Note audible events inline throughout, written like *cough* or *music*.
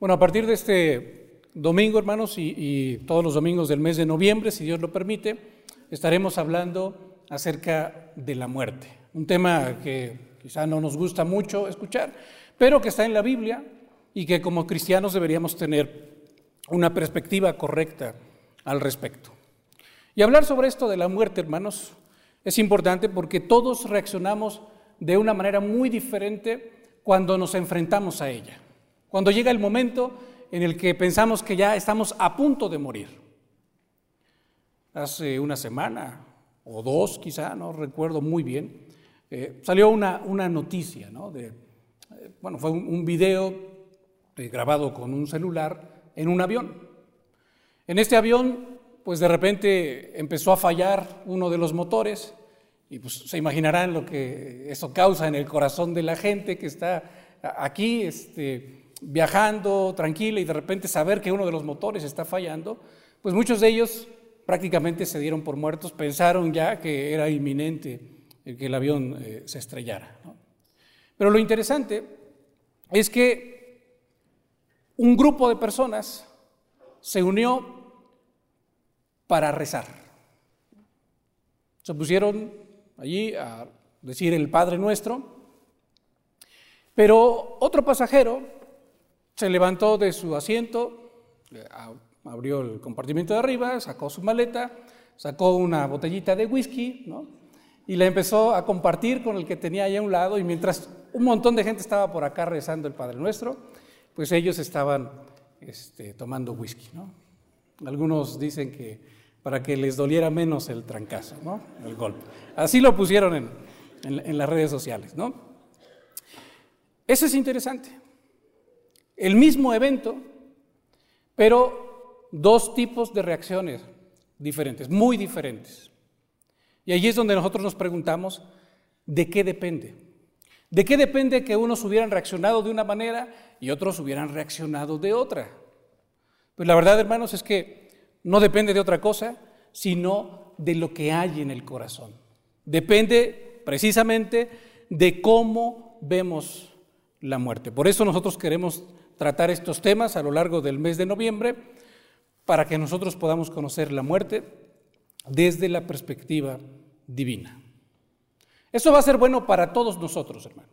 Bueno, a partir de este domingo, hermanos, y, todos los domingos del mes de noviembre, si Dios lo permite, estaremos hablando acerca de la muerte. Un tema que quizá no nos gusta mucho escuchar, pero que está en la Biblia y que como cristianos deberíamos tener una perspectiva correcta al respecto. Y hablar sobre esto de la muerte, hermanos, es importante porque todos reaccionamos de una manera muy diferente cuando nos enfrentamos a ella. Cuando llega el momento en el que pensamos que ya estamos a punto de morir. Hace una semana o dos quizá, no recuerdo muy bien, eh, salió una, una noticia, ¿no? Eh, bueno, fue un, video eh, grabado con un celular en un avión. En este avión, pues de repente empezó a fallar uno de los motores y pues se imaginarán lo que eso causa en el corazón de la gente que está aquí, este, viajando tranquila y de repente saber que uno de los motores está fallando, pues muchos de ellos prácticamente se dieron por muertos, pensaron ya que era inminente que el avión eh, se estrellara. Pero lo interesante es que un grupo de personas se unió para rezar. Se pusieron allí a decir el Padre Nuestro, pero otro pasajero se levantó de su asiento, abrió el compartimento de arriba, sacó su maleta, sacó una botellita de whisky, ¿no? Y la empezó a compartir con el que tenía ahí a un lado, y mientras un montón de gente estaba por acá rezando el Padre Nuestro, pues ellos estaban este, tomando whisky, ¿no? Algunos dicen que para que les doliera menos el trancazo, ¿no? El golpe. Así lo pusieron en, en las redes sociales, ¿no? Eso es interesante el mismo evento, pero dos tipos de reacciones diferentes, muy diferentes. Y allí es donde nosotros nos preguntamos, ¿de qué depende? ¿De qué depende que unos hubieran reaccionado de una manera y otros hubieran reaccionado de otra? Pues la verdad, hermanos, es que no depende de otra cosa, sino de lo que hay en el corazón. Depende precisamente de cómo vemos la muerte. Por eso nosotros queremos tratar estos temas a lo largo del mes de noviembre para que nosotros podamos conocer la muerte desde la perspectiva divina. Eso va a ser bueno para todos nosotros, hermano,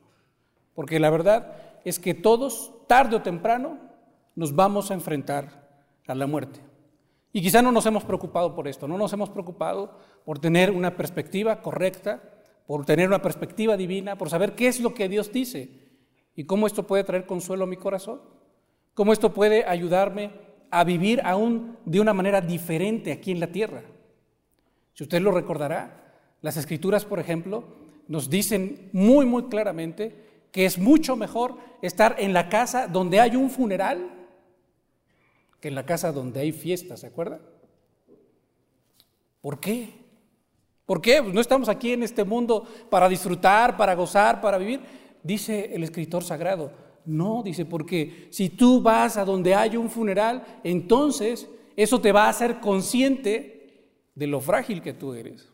porque la verdad es que todos, tarde o temprano, nos vamos a enfrentar a la muerte. Y quizá no nos hemos preocupado por esto, no nos hemos preocupado por tener una perspectiva correcta, por tener una perspectiva divina, por saber qué es lo que Dios dice y cómo esto puede traer consuelo a mi corazón cómo esto puede ayudarme a vivir aún de una manera diferente aquí en la tierra. Si usted lo recordará, las escrituras, por ejemplo, nos dicen muy, muy claramente que es mucho mejor estar en la casa donde hay un funeral que en la casa donde hay fiesta, ¿se acuerda? ¿Por qué? ¿Por qué? Pues no estamos aquí en este mundo para disfrutar, para gozar, para vivir. Dice el escritor sagrado, no, dice, porque si tú vas a donde hay un funeral, entonces eso te va a hacer consciente de lo frágil que tú eres.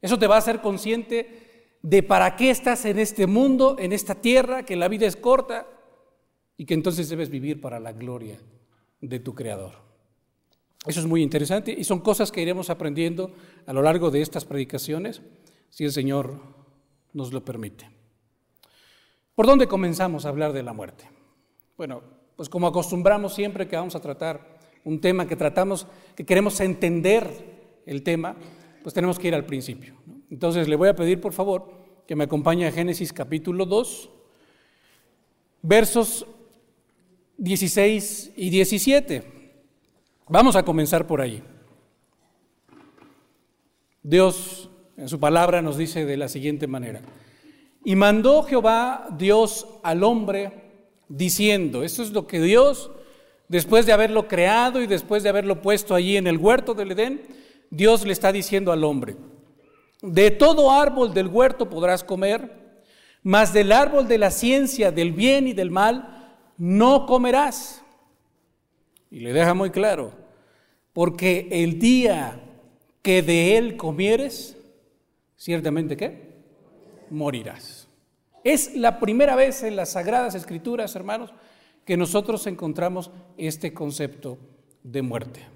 Eso te va a hacer consciente de para qué estás en este mundo, en esta tierra, que la vida es corta y que entonces debes vivir para la gloria de tu Creador. Eso es muy interesante y son cosas que iremos aprendiendo a lo largo de estas predicaciones, si el Señor nos lo permite. ¿Por dónde comenzamos a hablar de la muerte? Bueno, pues como acostumbramos siempre que vamos a tratar un tema que tratamos, que queremos entender el tema, pues tenemos que ir al principio. Entonces le voy a pedir por favor que me acompañe a Génesis capítulo 2, versos 16 y 17. Vamos a comenzar por ahí. Dios en su palabra nos dice de la siguiente manera. Y mandó Jehová Dios al hombre diciendo, eso es lo que Dios, después de haberlo creado y después de haberlo puesto allí en el huerto del Edén, Dios le está diciendo al hombre, de todo árbol del huerto podrás comer, mas del árbol de la ciencia del bien y del mal no comerás. Y le deja muy claro, porque el día que de él comieres, ciertamente qué? Morirás. Es la primera vez en las Sagradas Escrituras, hermanos, que nosotros encontramos este concepto de muerte.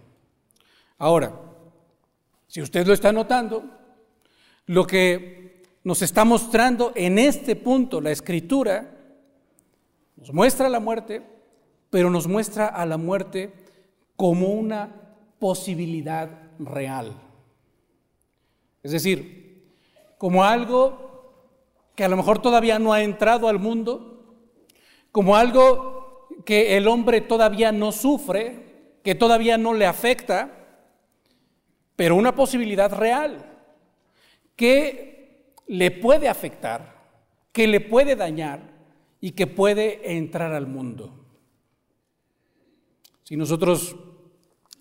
Ahora, si usted lo está notando, lo que nos está mostrando en este punto la escritura, nos muestra la muerte, pero nos muestra a la muerte como una posibilidad real. Es decir, como algo que a lo mejor todavía no ha entrado al mundo, como algo que el hombre todavía no sufre, que todavía no le afecta, pero una posibilidad real que le puede afectar, que le puede dañar y que puede entrar al mundo. Si nosotros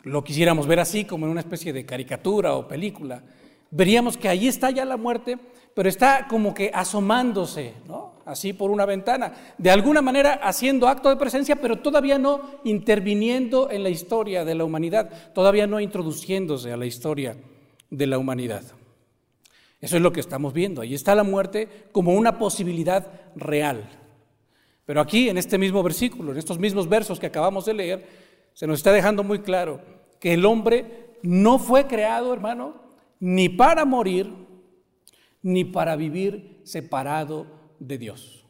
lo quisiéramos ver así, como en una especie de caricatura o película, veríamos que ahí está ya la muerte, pero está como que asomándose, ¿no? Así por una ventana, de alguna manera haciendo acto de presencia, pero todavía no interviniendo en la historia de la humanidad, todavía no introduciéndose a la historia de la humanidad. Eso es lo que estamos viendo. Ahí está la muerte como una posibilidad real. Pero aquí, en este mismo versículo, en estos mismos versos que acabamos de leer, se nos está dejando muy claro que el hombre no fue creado, hermano, ni para morir, ni para vivir separado de Dios.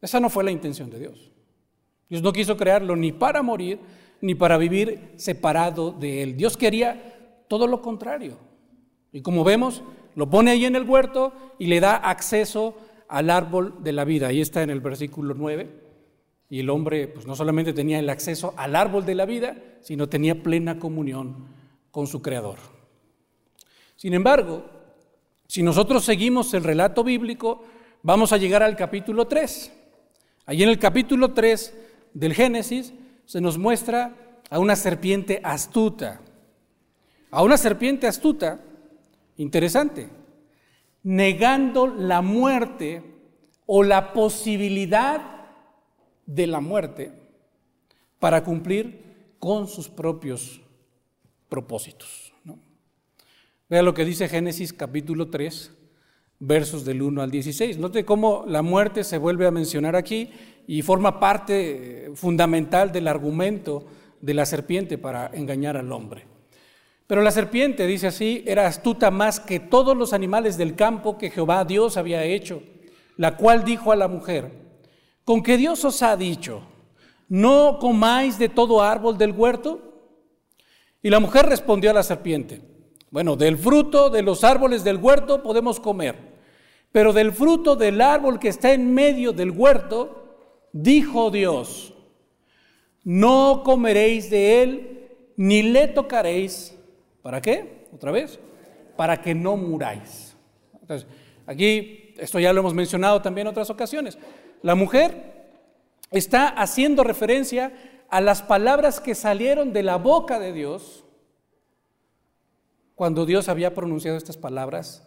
Esa no fue la intención de Dios. Dios no quiso crearlo ni para morir, ni para vivir separado de Él. Dios quería todo lo contrario. Y como vemos, lo pone ahí en el huerto y le da acceso al árbol de la vida. Ahí está en el versículo 9. Y el hombre pues no solamente tenía el acceso al árbol de la vida, sino tenía plena comunión con su creador. Sin embargo, si nosotros seguimos el relato bíblico, vamos a llegar al capítulo 3. Allí en el capítulo 3 del Génesis se nos muestra a una serpiente astuta. A una serpiente astuta, interesante, negando la muerte o la posibilidad de la muerte para cumplir con sus propios propósitos. Vea lo que dice Génesis capítulo 3, versos del 1 al 16. Note cómo la muerte se vuelve a mencionar aquí y forma parte eh, fundamental del argumento de la serpiente para engañar al hombre. Pero la serpiente, dice así, era astuta más que todos los animales del campo que Jehová Dios había hecho, la cual dijo a la mujer, con que Dios os ha dicho, no comáis de todo árbol del huerto. Y la mujer respondió a la serpiente, bueno, del fruto de los árboles del huerto podemos comer, pero del fruto del árbol que está en medio del huerto, dijo Dios, no comeréis de él, ni le tocaréis. ¿Para qué? Otra vez, para que no muráis. Entonces, aquí, esto ya lo hemos mencionado también en otras ocasiones. La mujer está haciendo referencia a las palabras que salieron de la boca de Dios cuando Dios había pronunciado estas palabras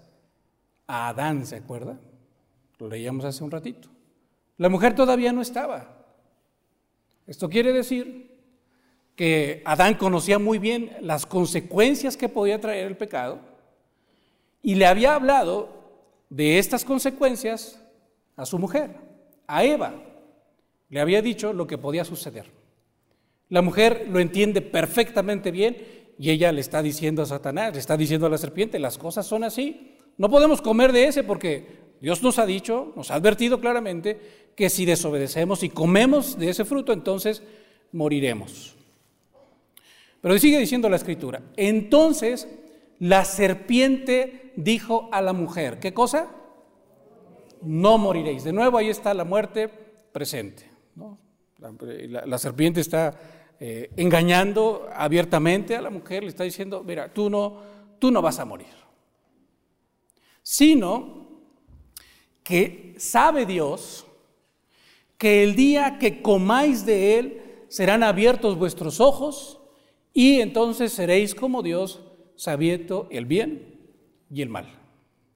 a Adán, ¿se acuerda? Lo leíamos hace un ratito. La mujer todavía no estaba. Esto quiere decir que Adán conocía muy bien las consecuencias que podía traer el pecado y le había hablado de estas consecuencias a su mujer a Eva le había dicho lo que podía suceder. La mujer lo entiende perfectamente bien y ella le está diciendo a Satanás, le está diciendo a la serpiente, las cosas son así. No podemos comer de ese porque Dios nos ha dicho, nos ha advertido claramente que si desobedecemos y comemos de ese fruto, entonces moriremos. Pero sigue diciendo la escritura, entonces la serpiente dijo a la mujer, ¿qué cosa? no moriréis. De nuevo ahí está la muerte presente. La, serpiente está eh, engañando abiertamente a la mujer, le está diciendo, mira, tú no, tú no vas a morir. Sino que sabe Dios que el día que comáis de él serán abiertos vuestros ojos y entonces seréis como Dios, sabiendo el bien y el mal.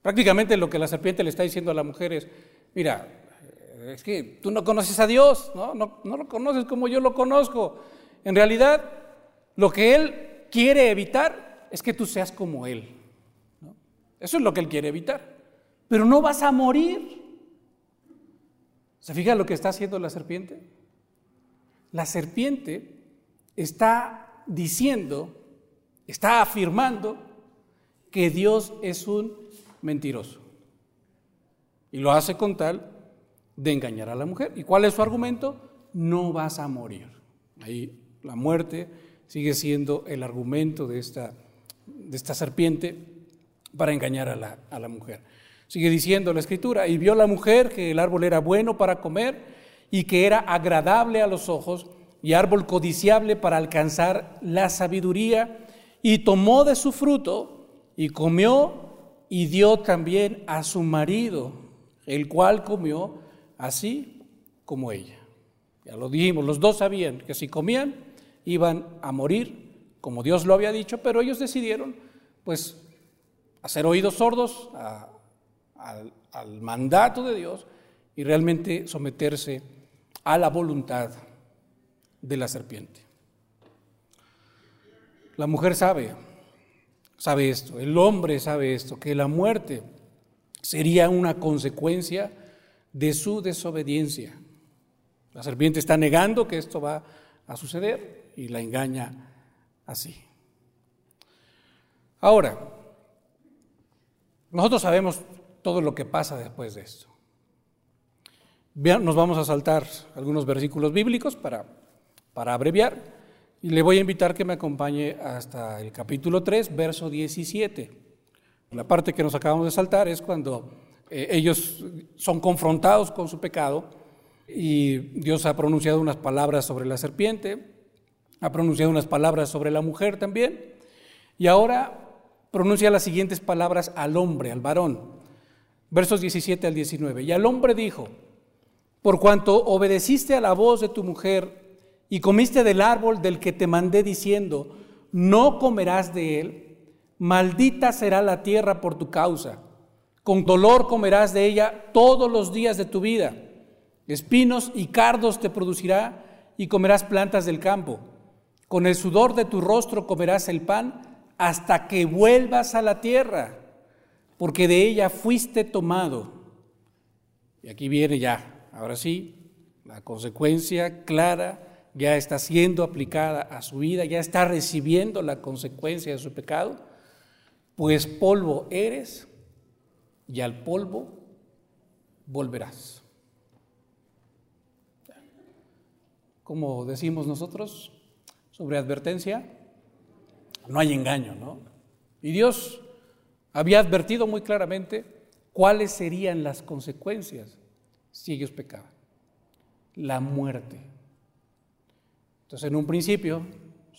Prácticamente lo que la serpiente le está diciendo a la mujer es, mira, es que tú no conoces a Dios, ¿no? No, lo conoces como yo lo conozco. En realidad, lo que Él quiere evitar es que tú seas como Él. Eso es lo que Él quiere evitar. Pero no vas a morir. ¿Se fija lo que está haciendo la serpiente? La serpiente está diciendo, está afirmando que Dios es un mentiroso. Y lo hace con tal de engañar a la mujer. ¿Y cuál es su argumento? No vas a morir. Ahí la muerte sigue siendo el argumento de esta, de esta serpiente para engañar a la, a la mujer. Sigue diciendo la escritura, y vio la mujer que el árbol era bueno para comer y que era agradable a los ojos y árbol codiciable para alcanzar la sabiduría, y tomó de su fruto y comió y dio también a su marido, el cual comió así como ella. Ya lo dijimos, los dos sabían que si comían iban a morir, como Dios lo había dicho, pero ellos decidieron, pues, hacer oídos sordos al, al mandato de Dios y realmente someterse a la voluntad de la serpiente. La mujer sabe, sabe esto, el hombre sabe esto, que la muerte sería una consecuencia de su desobediencia. La serpiente está negando que esto va a suceder y la engaña así. Ahora, nosotros sabemos todo lo que pasa después de esto. Nos vamos a saltar algunos versículos bíblicos para, para abreviar y le voy a invitar que me acompañe hasta el capítulo 3, verso 17. La parte que nos acabamos de saltar es cuando eh, ellos son confrontados con su pecado y Dios ha pronunciado unas palabras sobre la serpiente, ha pronunciado unas palabras sobre la mujer también, y ahora pronuncia las siguientes palabras al hombre, al varón. Versos 17 al 19. Y al hombre dijo, por cuanto obedeciste a la voz de tu mujer y comiste del árbol del que te mandé diciendo, no comerás de él, maldita será la tierra por tu causa, con dolor comerás de ella todos los días de tu vida Espinos y cardos te producirá y comerás plantas del campo. Con el sudor de tu rostro comerás el pan hasta que vuelvas a la tierra, porque de ella fuiste tomado. Y aquí viene ya, ahora sí, la consecuencia clara ya está siendo aplicada a su vida, ya está recibiendo la consecuencia de su pecado, pues polvo eres y al polvo volverás. como decimos nosotros, sobre advertencia, no hay engaño, ¿no? Y Dios había advertido muy claramente cuáles serían las consecuencias si ellos pecaban. La muerte. Entonces, en un principio,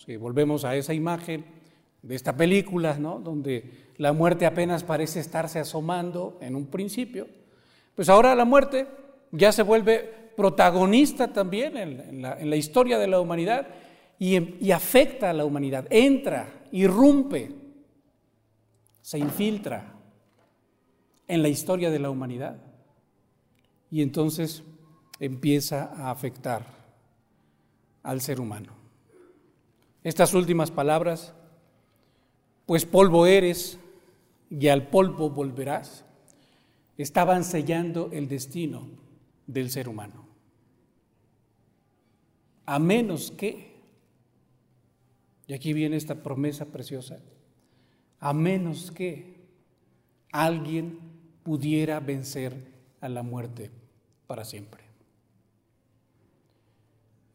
si volvemos a esa imagen de esta película, ¿no? Donde la muerte apenas parece estarse asomando en un principio, pues ahora la muerte ya se vuelve protagonista también en, la, historia de la humanidad y, afecta a la humanidad, entra, irrumpe, se infiltra en la historia de la humanidad y entonces empieza a afectar al ser humano. Estas últimas palabras, pues polvo eres y al polvo volverás, estaban sellando el destino del ser humano a menos que, y aquí viene esta promesa preciosa, a menos que alguien pudiera vencer a la muerte para siempre.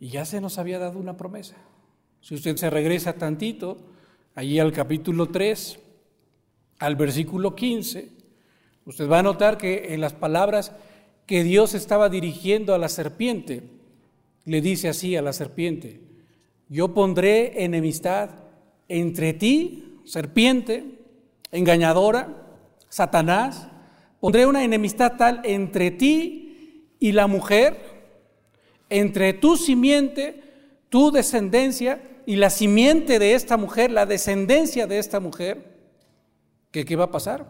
Y ya se nos había dado una promesa. Si usted se regresa tantito, allí al capítulo 3, al versículo 15, usted va a notar que en las palabras que Dios estaba dirigiendo a la serpiente, le dice así a la serpiente, yo pondré enemistad entre ti, serpiente, engañadora, Satanás, pondré una enemistad tal entre ti y la mujer, entre tu simiente, tu descendencia y la simiente de esta mujer, la descendencia de esta mujer, qué va a pasar?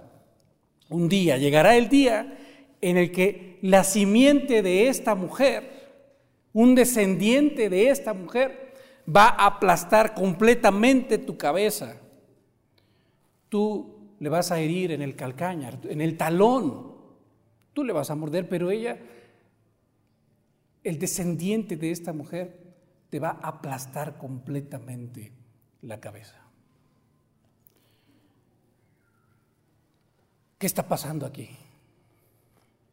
Un día, llegará el día en el que la simiente de esta mujer un descendiente de esta mujer va a aplastar completamente tu cabeza. Tú le vas a herir en el calcañar, en el talón. Tú le vas a morder, pero ella el descendiente de esta mujer te va a aplastar completamente la cabeza. ¿Qué está pasando aquí?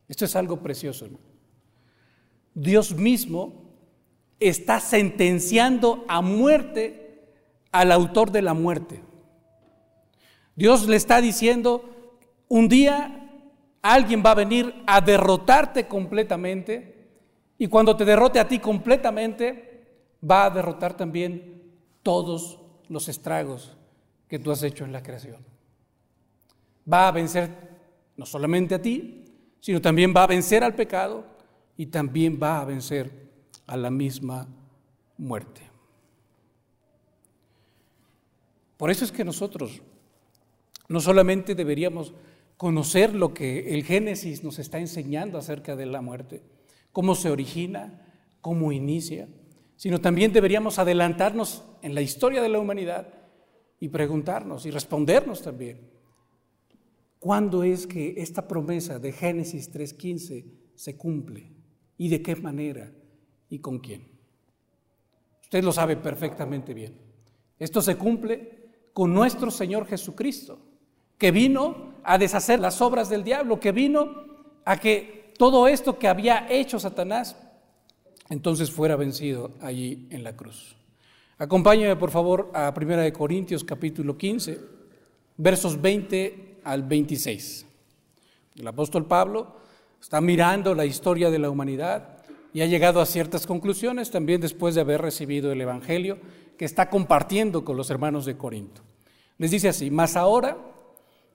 Esto es algo precioso. Dios mismo está sentenciando a muerte al autor de la muerte. Dios le está diciendo, un día alguien va a venir a derrotarte completamente y cuando te derrote a ti completamente, va a derrotar también todos los estragos que tú has hecho en la creación. Va a vencer no solamente a ti, sino también va a vencer al pecado y también va a vencer a la misma muerte. Por eso es que nosotros no solamente deberíamos conocer lo que el Génesis nos está enseñando acerca de la muerte, cómo se origina, cómo inicia, sino también deberíamos adelantarnos en la historia de la humanidad y preguntarnos y respondernos también, ¿cuándo es que esta promesa de Génesis 3.15 se cumple? ¿Y de qué manera? ¿Y con quién? Usted lo sabe perfectamente bien. Esto se cumple con nuestro Señor Jesucristo que vino a deshacer las obras del diablo, que vino a que todo esto que había hecho Satanás, entonces fuera vencido allí en la cruz. Acompáñame por favor a 1 Corintios capítulo 15, versos 20 al 26. El apóstol Pablo está mirando la historia de la humanidad y ha llegado a ciertas conclusiones también después de haber recibido el Evangelio que está compartiendo con los hermanos de Corinto. Les dice así, mas ahora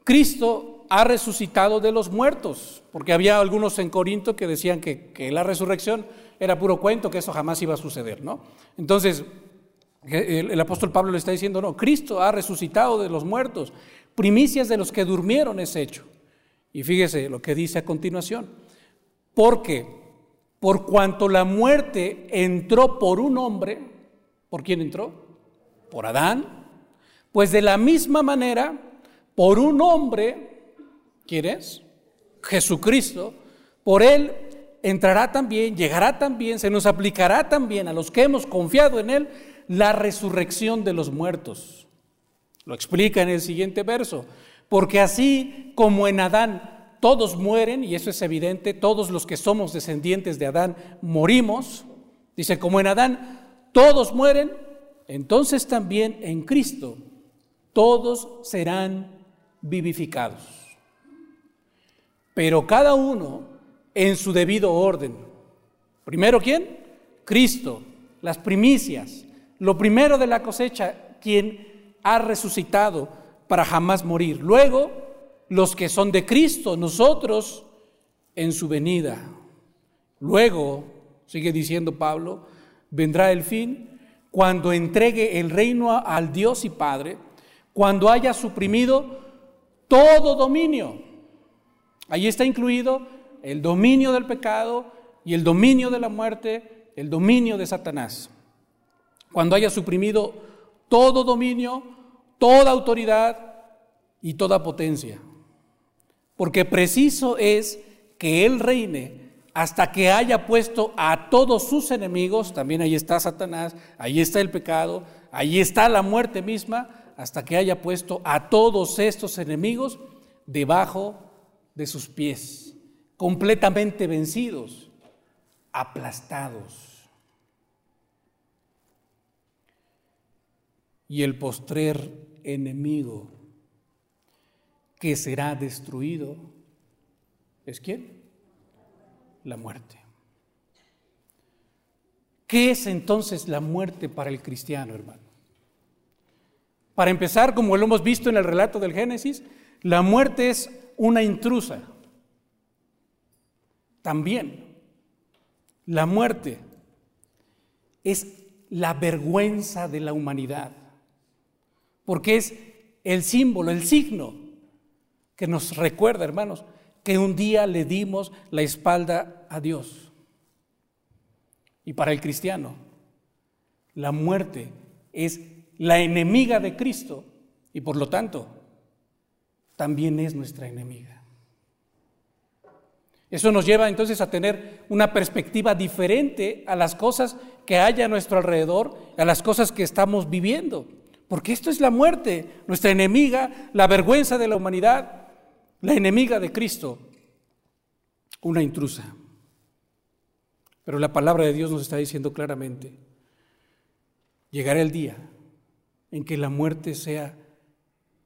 Cristo ha resucitado de los muertos, porque había algunos en Corinto que decían que, la resurrección era puro cuento, que eso jamás iba a suceder, ¿no? Entonces, el, el, apóstol Pablo le está diciendo, no, Cristo ha resucitado de los muertos, primicias de los que durmieron es hecho. Y fíjese lo que dice a continuación, porque por cuanto la muerte entró por un hombre, ¿por quién entró? Por Adán, pues de la misma manera por un hombre, ¿quién es? Jesucristo, por él entrará también, llegará también, se nos aplicará también a los que hemos confiado en él la resurrección de los muertos. Lo explica en el siguiente verso, porque así como en Adán todos mueren, y eso es evidente, todos los que somos descendientes de Adán morimos, dice, como en Adán todos mueren, entonces también en Cristo todos serán vivificados. Pero cada uno en su debido orden. Primero, ¿quién? Cristo, las primicias, lo primero de la cosecha, quien ha resucitado para jamás morir. Luego, los que son de Cristo, nosotros en su venida. Luego, sigue diciendo Pablo, vendrá el fin cuando entregue el reino al Dios y Padre, cuando haya suprimido todo dominio. Ahí está incluido el dominio del pecado y el dominio de la muerte, el dominio de Satanás. Cuando haya suprimido todo dominio, toda autoridad y toda potencia. Porque preciso es que Él reine hasta que haya puesto a todos sus enemigos, también ahí está Satanás, ahí está el pecado, ahí está la muerte misma, hasta que haya puesto a todos estos enemigos debajo de sus pies, completamente vencidos, aplastados. Y el postrer enemigo que será destruido es quién? La muerte. ¿Qué es entonces la muerte para el cristiano, hermano? Para empezar, como lo hemos visto en el relato del Génesis, la muerte es una intrusa. También, la muerte es la vergüenza de la humanidad, porque es el símbolo, el signo que nos recuerda, hermanos, que un día le dimos la espalda a Dios. Y para el cristiano, la muerte es la enemiga de Cristo y por lo tanto también es nuestra enemiga. Eso nos lleva entonces a tener una perspectiva diferente a las cosas que hay a nuestro alrededor, a las cosas que estamos viviendo. Porque esto es la muerte, nuestra enemiga, la vergüenza de la humanidad, la enemiga de Cristo, una intrusa. Pero la palabra de Dios nos está diciendo claramente, llegará el día en que la muerte sea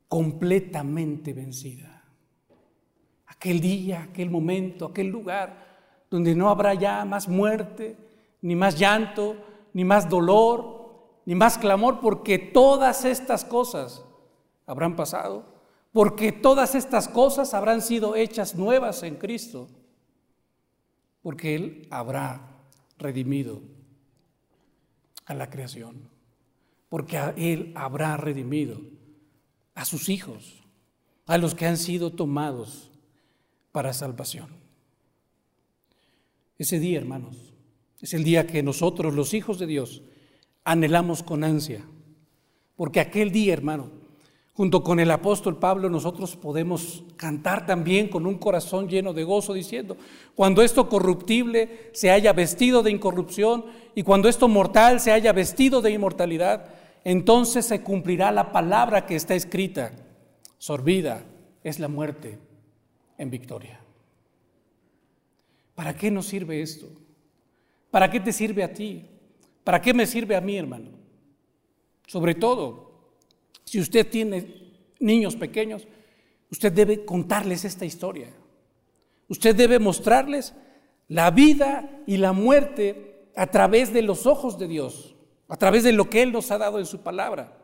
completamente vencida. Aquel día, aquel momento, aquel lugar donde no habrá ya más muerte, ni más llanto, ni más dolor, ni más clamor, porque todas estas cosas habrán pasado, porque todas estas cosas habrán sido hechas nuevas en Cristo, porque Él habrá redimido a la creación, porque Él habrá redimido a sus hijos, a los que han sido tomados para salvación. Ese día, hermanos, es el día que nosotros, los hijos de Dios, anhelamos con ansia, porque aquel día, hermano, junto con el apóstol Pablo, nosotros podemos cantar también con un corazón lleno de gozo, diciendo, cuando esto corruptible se haya vestido de incorrupción y cuando esto mortal se haya vestido de inmortalidad, entonces se cumplirá la palabra que está escrita, sorbida es la muerte en victoria. ¿Para qué nos sirve esto? ¿Para qué te sirve a ti? ¿Para qué me sirve a mí, hermano? Sobre todo, si usted tiene niños pequeños, usted debe contarles esta historia. Usted debe mostrarles la vida y la muerte a través de los ojos de Dios, a través de lo que Él nos ha dado en su palabra.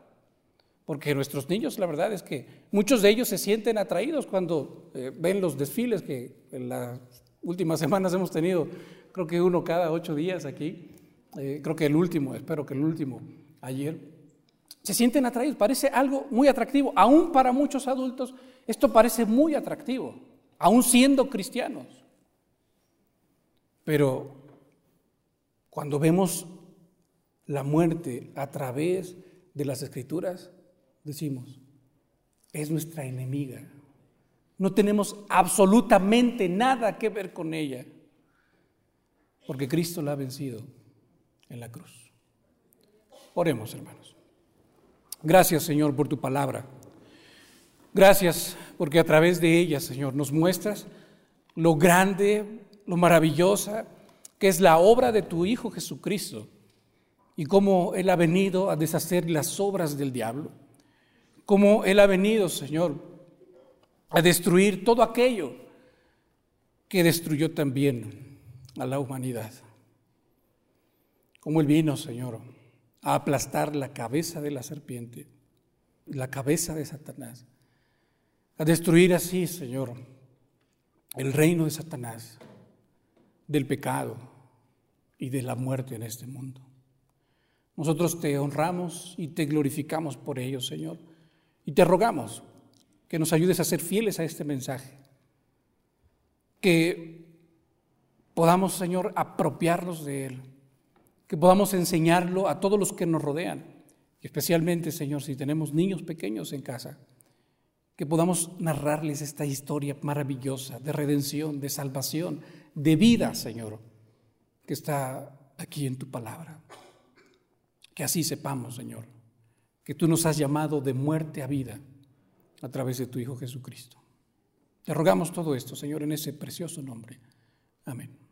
Porque nuestros niños, la verdad es que muchos de ellos se sienten atraídos cuando eh, ven los desfiles que en las últimas *laughs* semanas hemos tenido, creo que uno cada ocho días aquí, eh, creo que el último, espero que el último ayer se sienten atraídos, parece algo muy atractivo. Aún para muchos adultos esto parece muy atractivo, aún siendo cristianos. Pero cuando vemos la muerte a través de las escrituras, decimos, es nuestra enemiga. No tenemos absolutamente nada que ver con ella, porque Cristo la ha vencido en la cruz. Oremos, hermanos. Gracias, Señor, por tu palabra. Gracias porque a través de ella, Señor, nos muestras lo grande, lo maravillosa que es la obra de tu Hijo Jesucristo y cómo Él ha venido a deshacer las obras del diablo, cómo Él ha venido, Señor, a destruir todo aquello que destruyó también a la humanidad. Como Él vino, Señor, a aplastar la cabeza de la serpiente, la cabeza de Satanás, a destruir así, Señor, el reino de Satanás, del pecado y de la muerte en este mundo. Nosotros te honramos y te glorificamos por ello, Señor, y te rogamos que nos ayudes a ser fieles a este mensaje, que podamos, Señor, apropiarnos de él que podamos enseñarlo a todos los que nos rodean, especialmente, Señor, si tenemos niños pequeños en casa, que podamos narrarles esta historia maravillosa de redención, de salvación, de vida, Señor, que está aquí en tu palabra. Que así sepamos, Señor, que tú nos has llamado de muerte a vida a través de tu Hijo Jesucristo. Te rogamos todo esto, Señor, en ese precioso nombre. Amén.